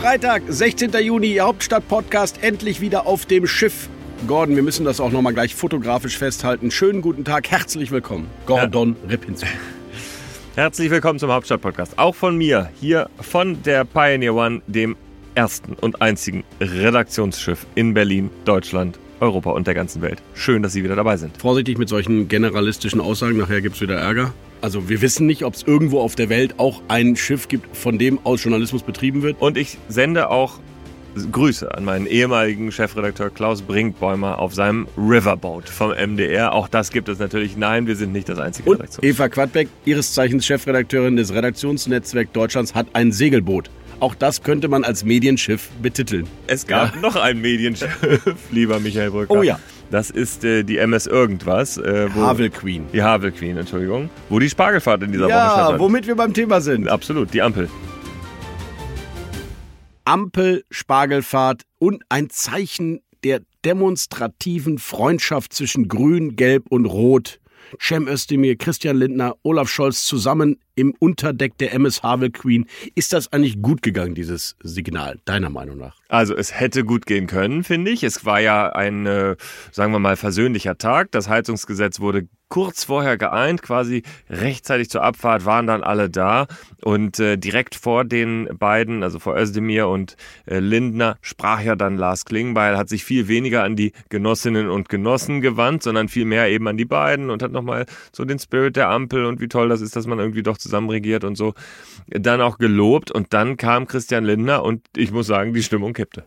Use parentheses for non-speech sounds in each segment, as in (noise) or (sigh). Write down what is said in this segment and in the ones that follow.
Freitag, 16. Juni, Hauptstadt-Podcast, endlich wieder auf dem Schiff. Gordon, wir müssen das auch nochmal gleich fotografisch festhalten. Schönen guten Tag, herzlich willkommen. Gordon ja. Ripinski. (laughs) Herzlich willkommen zum Hauptstadt-Podcast. Auch von mir, hier von der Pioneer One, dem ersten und einzigen Redaktionsschiff in Berlin, Deutschland, Europa und der ganzen Welt. Schön, dass Sie wieder dabei sind. Vorsichtig mit solchen generalistischen Aussagen, nachher gibt es wieder Ärger. Also wir wissen nicht, ob es irgendwo auf der Welt auch ein Schiff gibt, von dem aus Journalismus betrieben wird. Und ich sende auch Grüße an meinen ehemaligen Chefredakteur Klaus Brinkbäumer auf seinem Riverboat vom MDR. Auch das gibt es natürlich. Nein, wir sind nicht das einzige Und Redaktion. Eva Quadbeck, ihres Zeichens Chefredakteurin des Redaktionsnetzwerks Deutschlands, hat ein Segelboot. Auch das könnte man als Medienschiff betiteln. Es gab ja. noch ein Medienschiff, (laughs) lieber Michael Brücker. Oh ja. Das ist äh, die MS Irgendwas. Äh, Havel Queen. Die Havel Queen, Entschuldigung. Wo die Spargelfahrt in dieser ja, Woche stattfand. womit wir beim Thema sind. Absolut, die Ampel. Ampel, Spargelfahrt und ein Zeichen der demonstrativen Freundschaft zwischen Grün, Gelb und Rot. Cem Özdemir, Christian Lindner, Olaf Scholz zusammen im Unterdeck der MS Havel Queen. Ist das eigentlich gut gegangen, dieses Signal, deiner Meinung nach? Also es hätte gut gehen können, finde ich. Es war ja ein, äh, sagen wir mal, versöhnlicher Tag. Das Heizungsgesetz wurde kurz vorher geeint, quasi rechtzeitig zur Abfahrt waren dann alle da und äh, direkt vor den beiden, also vor Özdemir und äh, Lindner, sprach ja dann Lars Klingbeil, hat sich viel weniger an die Genossinnen und Genossen gewandt, sondern viel mehr eben an die beiden und hat nochmal so den Spirit der Ampel und wie toll das ist, dass man irgendwie doch zusammen regiert und so, dann auch gelobt und dann kam Christian Lindner und ich muss sagen, die Stimmung kippte.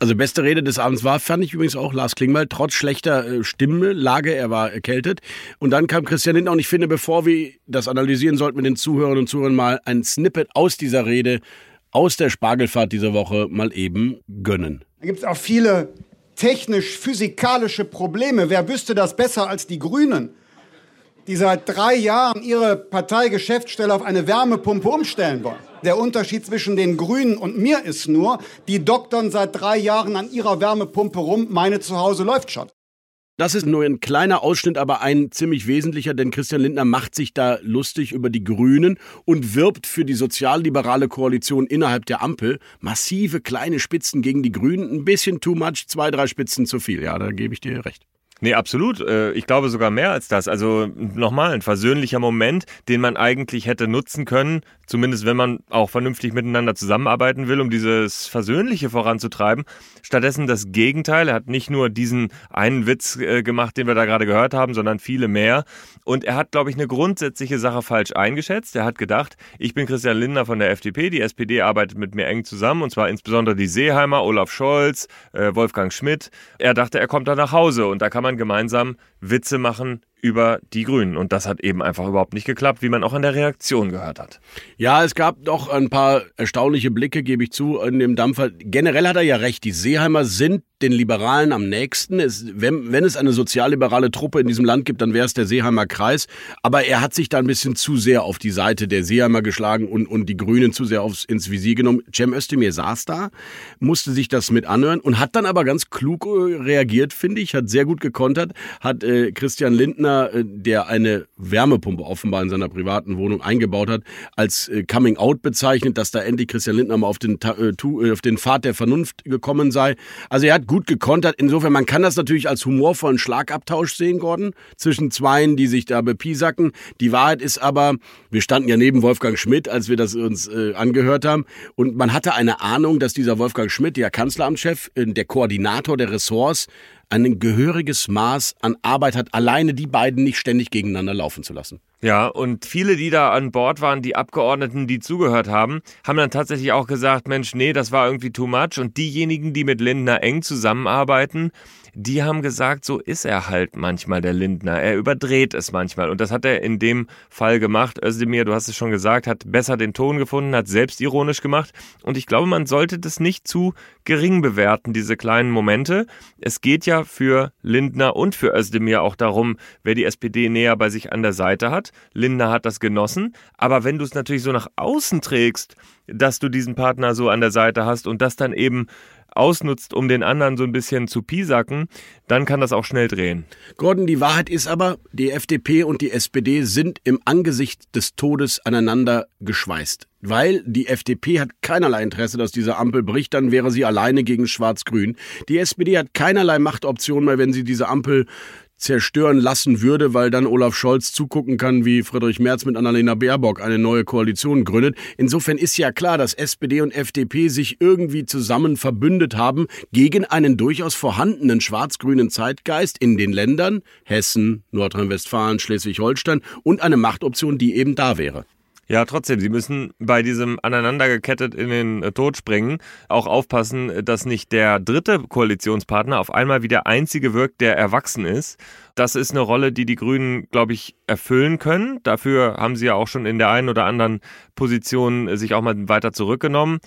Also beste Rede des Abends war, fand ich übrigens auch Lars Klingbeil, trotz schlechter äh, Stimmlage, er war erkältet. Und dann kam Christian Lindner und ich finde, bevor wir das analysieren, sollten wir den Zuhörern und Zuhörern mal ein Snippet aus dieser Rede, aus der Spargelfahrt dieser Woche mal eben gönnen. Da gibt es auch viele technisch-physikalische Probleme. Wer wüsste das besser als die Grünen? Die seit drei Jahren ihre Parteigeschäftsstelle auf eine Wärmepumpe umstellen wollen. Der Unterschied zwischen den Grünen und mir ist nur, die doktern seit drei Jahren an ihrer Wärmepumpe rum, meine zu Hause läuft schon. Das ist nur ein kleiner Ausschnitt, aber ein ziemlich wesentlicher, denn Christian Lindner macht sich da lustig über die Grünen und wirbt für die sozialliberale Koalition innerhalb der Ampel. Massive kleine Spitzen gegen die Grünen, ein bisschen too much, zwei, drei Spitzen zu viel. Ja, da gebe ich dir recht. Nee, absolut. Äh, ich glaube sogar mehr als das. Also nochmal ein versöhnlicher Moment, den man eigentlich hätte nutzen können, zumindest wenn man auch vernünftig miteinander zusammenarbeiten will, um dieses Versöhnliche voranzutreiben. Stattdessen das Gegenteil. Er hat nicht nur diesen einen Witz äh, gemacht, den wir da gerade gehört haben, sondern viele mehr. Und er hat, glaube ich, eine grundsätzliche Sache falsch eingeschätzt. Er hat gedacht, ich bin Christian Lindner von der FDP, die SPD arbeitet mit mir eng zusammen, und zwar insbesondere die Seeheimer, Olaf Scholz, äh, Wolfgang Schmidt. Er dachte, er kommt da nach Hause und da kann man gemeinsam Witze machen über die Grünen. Und das hat eben einfach überhaupt nicht geklappt, wie man auch an der Reaktion gehört hat. Ja, es gab doch ein paar erstaunliche Blicke, gebe ich zu, in dem Dampfer. Generell hat er ja recht, die Seeheimer sind den Liberalen am nächsten. Es, wenn, wenn es eine sozialliberale Truppe in diesem Land gibt, dann wäre es der Seeheimer Kreis. Aber er hat sich da ein bisschen zu sehr auf die Seite der Seeheimer geschlagen und, und die Grünen zu sehr aufs, ins Visier genommen. Cem Özdemir saß da, musste sich das mit anhören und hat dann aber ganz klug äh, reagiert, finde ich, hat sehr gut gekontert, hat äh, Christian Lindner, äh, der eine Wärmepumpe offenbar in seiner privaten Wohnung eingebaut hat, als äh, Coming Out bezeichnet, dass da endlich Christian Lindner mal auf den, äh, äh, auf den Pfad der Vernunft gekommen sei. Also er hat gut gekontert. Insofern, man kann das natürlich als humorvollen Schlagabtausch sehen, Gordon, zwischen Zweien, die sich da bepiesacken. Die Wahrheit ist aber, wir standen ja neben Wolfgang Schmidt, als wir das uns äh, angehört haben. Und man hatte eine Ahnung, dass dieser Wolfgang Schmidt, der Kanzleramtschef, äh, der Koordinator der Ressorts, ein gehöriges Maß an Arbeit hat, alleine die beiden nicht ständig gegeneinander laufen zu lassen. Ja, und viele, die da an Bord waren, die Abgeordneten, die zugehört haben, haben dann tatsächlich auch gesagt, Mensch, nee, das war irgendwie too much. Und diejenigen, die mit Lindner eng zusammenarbeiten, die haben gesagt, so ist er halt manchmal der Lindner. Er überdreht es manchmal. Und das hat er in dem Fall gemacht. Özdemir, du hast es schon gesagt, hat besser den Ton gefunden, hat selbstironisch gemacht. Und ich glaube, man sollte das nicht zu gering bewerten, diese kleinen Momente. Es geht ja für Lindner und für Özdemir auch darum, wer die SPD näher bei sich an der Seite hat. Lindner hat das genossen. Aber wenn du es natürlich so nach außen trägst, dass du diesen Partner so an der Seite hast und das dann eben ausnutzt, um den anderen so ein bisschen zu piesacken, dann kann das auch schnell drehen. Gordon, die Wahrheit ist aber, die FDP und die SPD sind im Angesicht des Todes aneinander geschweißt. Weil die FDP hat keinerlei Interesse, dass diese Ampel bricht, dann wäre sie alleine gegen Schwarz-Grün. Die SPD hat keinerlei Machtoption mehr, wenn sie diese Ampel zerstören lassen würde, weil dann Olaf Scholz zugucken kann, wie Friedrich Merz mit Annalena Baerbock eine neue Koalition gründet. Insofern ist ja klar, dass SPD und FDP sich irgendwie zusammen verbündet haben gegen einen durchaus vorhandenen schwarz-grünen Zeitgeist in den Ländern Hessen, Nordrhein-Westfalen, Schleswig-Holstein und eine Machtoption, die eben da wäre. Ja, trotzdem, sie müssen bei diesem aneinandergekettet in den äh, Tod springen auch aufpassen, dass nicht der dritte Koalitionspartner auf einmal wie der einzige wirkt, der erwachsen ist. Das ist eine Rolle, die die Grünen, glaube ich, erfüllen können. Dafür haben sie ja auch schon in der einen oder anderen Position äh, sich auch mal weiter zurückgenommen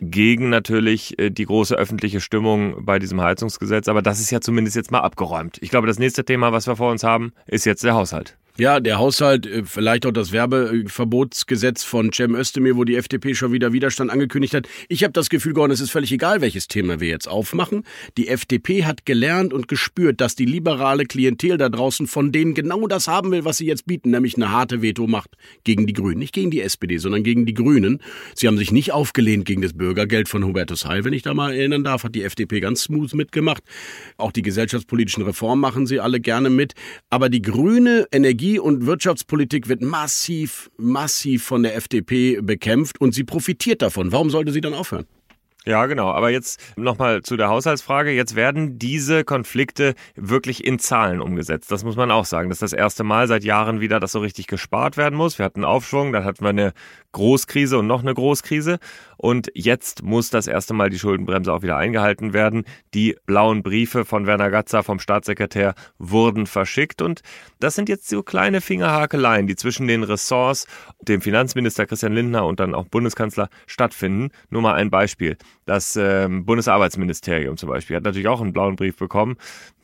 gegen natürlich äh, die große öffentliche Stimmung bei diesem Heizungsgesetz. Aber das ist ja zumindest jetzt mal abgeräumt. Ich glaube, das nächste Thema, was wir vor uns haben, ist jetzt der Haushalt. Ja, der Haushalt, äh, vielleicht auch das Werbeverbotsgesetz von Cem Özdemir, wo die FDP schon wieder Widerstand angekündigt hat. Ich habe das Gefühl, Gordon, es ist völlig egal, welches Thema wir jetzt aufmachen. Die FDP hat gelernt und gespürt, dass die liberale Klientel da draußen von denen genau das haben will, was sie jetzt bieten, nämlich eine harte Vetomacht gegen die Grünen. Nicht gegen die SPD, sondern gegen die Grünen. Sie haben sich nicht aufgelehnt gegen das Bürgergeld von Hubertus Heil, wenn ich da mal erinnern darf, hat die FDP ganz smooth mitgemacht. Auch die gesellschaftspolitischen Reformen machen sie alle gerne mit. Aber die grüne Energie Energie- und Wirtschaftspolitik wird massiv, massiv von der FDP bekämpft und sie profitiert davon. Warum sollte sie dann aufhören? Ja, genau. Aber jetzt nochmal zu der Haushaltsfrage. Jetzt werden diese Konflikte wirklich in Zahlen umgesetzt. Das muss man auch sagen. Das ist das erste Mal seit Jahren wieder, dass so richtig gespart werden muss. Wir hatten Aufschwung, dann hatten wir eine Großkrise und noch eine Großkrise. Und jetzt muss das erste Mal die Schuldenbremse auch wieder eingehalten werden. Die blauen Briefe von Werner Gatzer, vom Staatssekretär, wurden verschickt. Und das sind jetzt so kleine Fingerhakeleien, die zwischen den Ressorts, dem Finanzminister Christian Lindner und dann auch Bundeskanzler stattfinden. Nur mal ein Beispiel. Das äh, Bundesarbeitsministerium zum Beispiel hat natürlich auch einen blauen Brief bekommen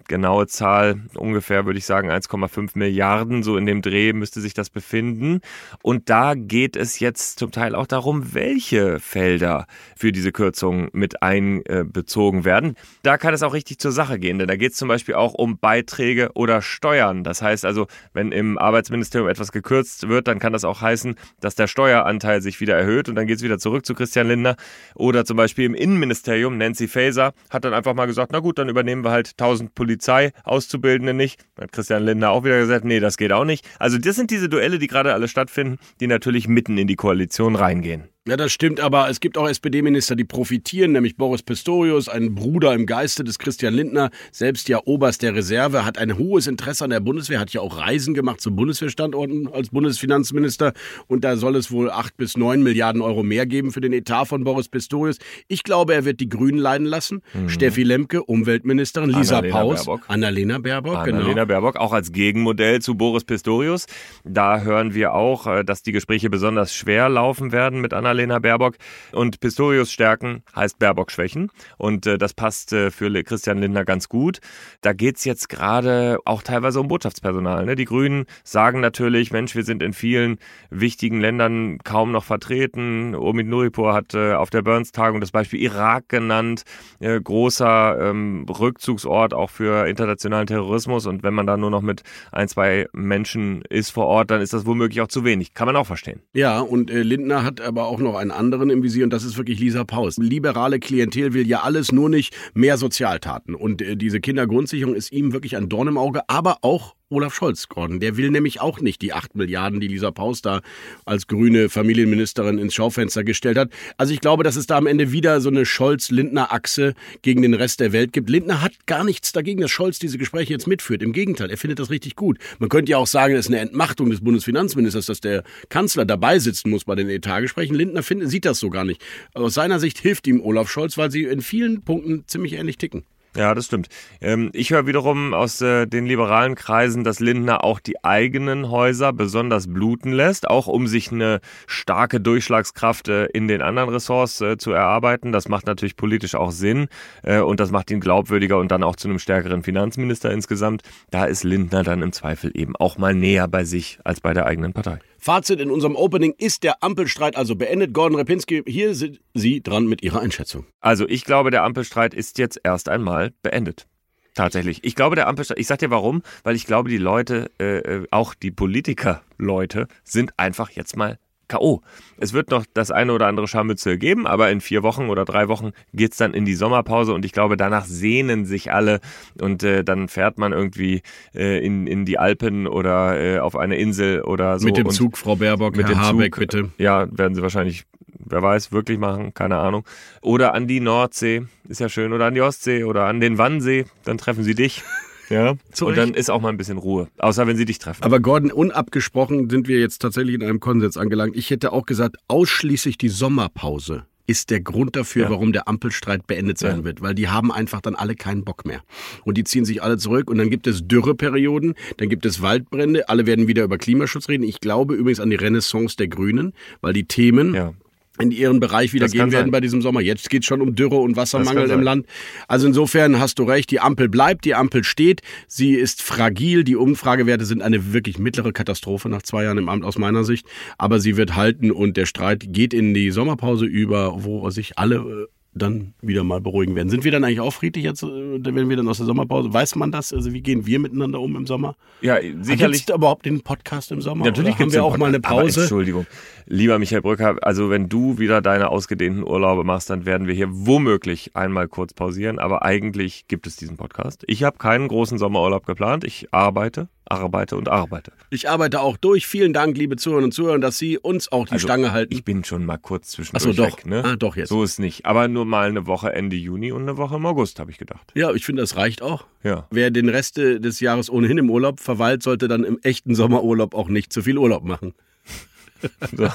genaue Zahl, ungefähr würde ich sagen 1,5 Milliarden, so in dem Dreh müsste sich das befinden. Und da geht es jetzt zum Teil auch darum, welche Felder für diese Kürzung mit einbezogen werden. Da kann es auch richtig zur Sache gehen, denn da geht es zum Beispiel auch um Beiträge oder Steuern. Das heißt also, wenn im Arbeitsministerium etwas gekürzt wird, dann kann das auch heißen, dass der Steueranteil sich wieder erhöht und dann geht es wieder zurück zu Christian Lindner. Oder zum Beispiel im Innenministerium, Nancy Faeser hat dann einfach mal gesagt, na gut, dann übernehmen wir halt 1000 Politiker Polizei, Auszubildende nicht. Hat Christian Lindner auch wieder gesagt, nee, das geht auch nicht. Also das sind diese Duelle, die gerade alle stattfinden, die natürlich mitten in die Koalition reingehen. Ja, das stimmt, aber es gibt auch SPD-Minister, die profitieren, nämlich Boris Pistorius, ein Bruder im Geiste des Christian Lindner, selbst ja Oberst der Reserve, hat ein hohes Interesse an der Bundeswehr, hat ja auch Reisen gemacht zu Bundeswehrstandorten als Bundesfinanzminister und da soll es wohl acht bis neun Milliarden Euro mehr geben für den Etat von Boris Pistorius. Ich glaube, er wird die Grünen leiden lassen. Mhm. Steffi Lemke, Umweltministerin, Lisa Annalena Paus, Baerbock. Annalena Baerbock, Annalena genau. Baerbock, auch als Gegenmodell zu Boris Pistorius. Da hören wir auch, äh, dass die Gespräche besonders schwer laufen werden mit Annalena Baerbock. Und Pistorius stärken heißt Baerbock schwächen. Und äh, das passt äh, für Christian Lindner ganz gut. Da geht's jetzt gerade auch teilweise um Botschaftspersonal. Ne? Die Grünen sagen natürlich, Mensch, wir sind in vielen wichtigen Ländern kaum noch vertreten. Omid Nuripur hat äh, auf der Burns-Tagung das Beispiel Irak genannt. Äh, großer ähm, Rückzugsort auch für internationalen Terrorismus. Und wenn man da nur noch mit ein, zwei Menschen ist vor Ort, dann ist das womöglich auch zu wenig. Kann man auch verstehen. Ja, und äh, Lindner hat aber auch noch einen anderen im Visier und das ist wirklich Lisa Paus. Liberale Klientel will ja alles, nur nicht mehr Sozialtaten. Und äh, diese Kindergrundsicherung ist ihm wirklich ein Dorn im Auge, aber auch Olaf Scholz, Gordon. Der will nämlich auch nicht die 8 Milliarden, die Lisa Paus da als grüne Familienministerin ins Schaufenster gestellt hat. Also ich glaube, dass es da am Ende wieder so eine Scholz-Lindner-Achse gegen den Rest der Welt gibt. Lindner hat gar nichts dagegen, dass Scholz diese Gespräche jetzt mitführt. Im Gegenteil, er findet das richtig gut. Man könnte ja auch sagen, es ist eine Entmachtung des Bundesfinanzministers, dass der Kanzler dabei sitzen muss bei den Etatgesprächen. Lindner findet, sieht das so gar nicht. Aus seiner Sicht hilft ihm Olaf Scholz, weil sie in vielen Punkten ziemlich ähnlich ticken. Ja, das stimmt. Ähm, ich höre wiederum aus äh, den liberalen Kreisen, dass Lindner auch die eigenen Häuser besonders bluten lässt, auch um sich eine starke Durchschlagskraft äh, in den anderen Ressorts äh, zu erarbeiten. Das macht natürlich politisch auch Sinn und das macht ihn glaubwürdiger und dann auch zu einem stärkeren Finanzminister insgesamt. Da ist Lindner dann im Zweifel eben auch mal näher bei sich als bei der eigenen Partei. Fazit in unserem Opening ist der Ampelstreit also beendet. Gordon Repinski, hier sind Sie dran mit Ihrer Einschätzung. Also ich glaube, der Ampelstreit ist jetzt erst einmal beendet. Tatsächlich. Ich glaube, der Ampelstreit, ich sag dir warum, weil ich glaube, die Leute, äh, äh auch die Politiker-Leute, sind einfach jetzt mal K.O. Es wird noch das eine oder andere Scharmützel geben, aber in vier Wochen oder drei Wochen geht's dann in die Sommerpause und ich glaube, danach sehnen sich alle und äh, dann fährt man irgendwie äh, in, in die Alpen oder äh, auf eine Insel oder so. Mit dem Zug, Frau Baerbock, mit Herr dem Habeck, Zug, bitte. Ja, werden sie wahrscheinlich, wer weiß, wirklich machen, keine Ahnung. Oder an die Nordsee, ist ja schön, oder an die Ostsee oder an den Wannsee, dann treffen sie dich. Ja. Zu und dann ist auch mal ein bisschen Ruhe. Außer wenn sie dich treffen. Aber Gordon, unabgesprochen sind wir jetzt tatsächlich in einem Konsens angelangt. Ich hätte auch gesagt, ausschließlich die Sommerpause ist der Grund dafür, ja. warum der Ampelstreit beendet sein ja. wird, weil die haben einfach dann alle keinen Bock mehr. Und die ziehen sich alle zurück und dann gibt es Dürreperioden, dann gibt es Waldbrände, alle werden wieder über Klimaschutz reden. Ich glaube übrigens an die Renaissance der Grünen, weil die Themen ja in ihren Bereich wieder gehen werden sein. bei diesem Sommer. Jetzt geht es schon um Dürre und Wassermangel im Land. Also insofern hast du recht, die Ampel bleibt, die Ampel steht, sie ist fragil, die Umfragewerte sind eine wirklich mittlere Katastrophe nach zwei Jahren im Amt aus meiner Sicht, aber sie wird halten und der Streit geht in die Sommerpause über, wo sich alle dann wieder mal beruhigen werden. Sind wir dann eigentlich auch friedlich jetzt, äh, wenn wir dann aus der Sommerpause? Weiß man das? Also wie gehen wir miteinander um im Sommer? Ja, sicherlich. Gibt überhaupt den Podcast im Sommer? Natürlich haben wir auch mal eine Pause. Aber Entschuldigung, lieber Michael Brücker, also wenn du wieder deine ausgedehnten Urlaube machst, dann werden wir hier womöglich einmal kurz pausieren. Aber eigentlich gibt es diesen Podcast. Ich habe keinen großen Sommerurlaub geplant. Ich arbeite arbeite und arbeite. Ich arbeite auch durch. Vielen Dank, liebe Zuhörerinnen und Zuhörer, dass Sie uns auch die also, Stange halten. Ich bin schon mal kurz zwischendurch Ach so, doch. weg. Ne? Ah, doch jetzt. So ist nicht. Aber nur mal eine Woche Ende Juni und eine Woche im August, habe ich gedacht. Ja, ich finde, das reicht auch. Ja. Wer den Rest des Jahres ohnehin im Urlaub verweilt, sollte dann im echten Sommerurlaub auch nicht zu viel Urlaub machen. (laughs) So.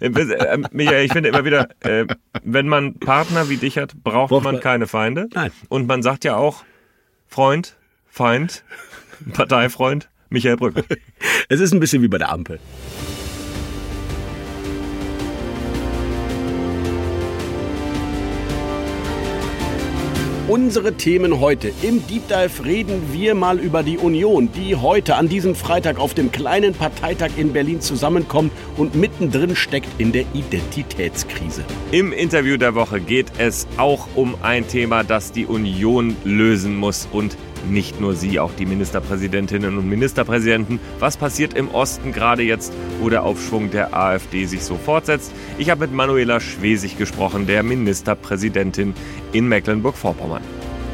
Äh, Michael, ich finde immer wieder, äh, wenn man Partner wie dich hat, braucht, braucht man keine Feinde. Nein. Und man sagt ja auch Freund, Feind, Parteifreund. Michael Brück. (laughs) es ist ein bisschen wie bei der Ampel. Unsere Themen heute. Im Deep Dive reden wir mal über die Union, die heute an diesem Freitag auf dem kleinen Parteitag in Berlin zusammenkommt und mittendrin steckt in der Identitätskrise. Im Interview der Woche geht es auch um ein Thema, das die Union lösen muss und nicht nur sie, auch die Ministerpräsidentinnen und Ministerpräsidenten. Was passiert im Osten gerade jetzt, wo der Aufschwung der AfD sich so fortsetzt? Ich habe mit Manuela Schwesig gesprochen, der Ministerpräsidentin in Mecklenburg-Vorpommern.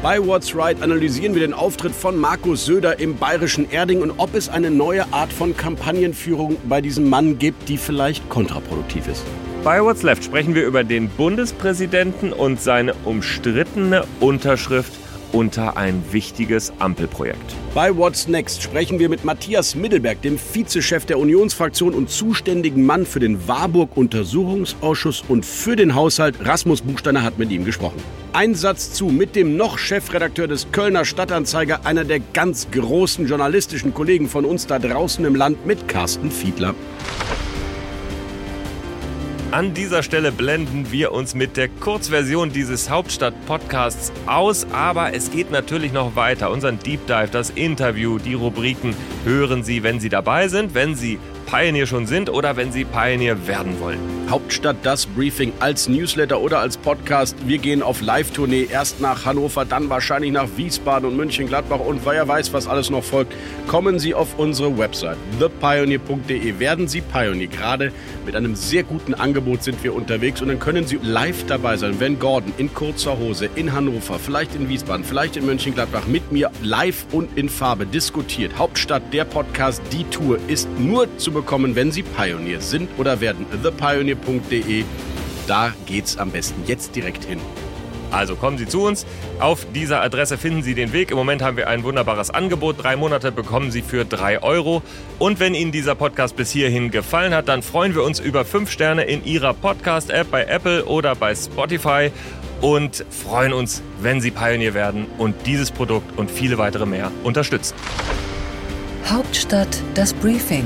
Bei What's Right analysieren wir den Auftritt von Markus Söder im bayerischen Erding und ob es eine neue Art von Kampagnenführung bei diesem Mann gibt, die vielleicht kontraproduktiv ist. Bei What's Left sprechen wir über den Bundespräsidenten und seine umstrittene Unterschrift unter ein wichtiges Ampelprojekt. Bei What's Next sprechen wir mit Matthias Middelberg, dem Vizechef der Unionsfraktion und zuständigen Mann für den Warburg-Untersuchungsausschuss und für den Haushalt. Rasmus Buchsteiner hat mit ihm gesprochen. Ein Satz zu mit dem noch Chefredakteur des Kölner Stadtanzeiger, einer der ganz großen journalistischen Kollegen von uns da draußen im Land, mit Carsten Fiedler. An dieser Stelle blenden wir uns mit der Kurzversion dieses Hauptstadt-Podcasts aus, aber es geht natürlich noch weiter. Unseren Deep Dive, das Interview, die Rubriken hören Sie, wenn Sie dabei sind, wenn Sie Pioneer schon sind oder wenn Sie Pioneer werden wollen. Hauptstadt das Briefing als Newsletter oder als Podcast. Wir gehen auf Live-Tournee erst nach Hannover, dann wahrscheinlich nach Wiesbaden und München-Gladbach und wer weiß, was alles noch folgt. Kommen Sie auf unsere Website thepioneer.de. Werden Sie Pioneer. Gerade mit einem sehr guten Angebot sind wir unterwegs und dann können Sie live dabei sein, wenn Gordon in kurzer Hose in Hannover, vielleicht in Wiesbaden, vielleicht in München-Gladbach mit mir live und in Farbe diskutiert. Hauptstadt der Podcast, die Tour ist nur zu bekommen, wenn Sie Pioneer sind oder werden. thepioneer.de. Da geht's am besten jetzt direkt hin. Also kommen Sie zu uns. Auf dieser Adresse finden Sie den Weg. Im Moment haben wir ein wunderbares Angebot. Drei Monate bekommen Sie für drei Euro. Und wenn Ihnen dieser Podcast bis hierhin gefallen hat, dann freuen wir uns über fünf Sterne in Ihrer Podcast-App bei Apple oder bei Spotify. und freuen uns, wenn Sie Pioneer werden und dieses Produkt und viele weitere mehr unterstützen. Hauptstadt das Briefing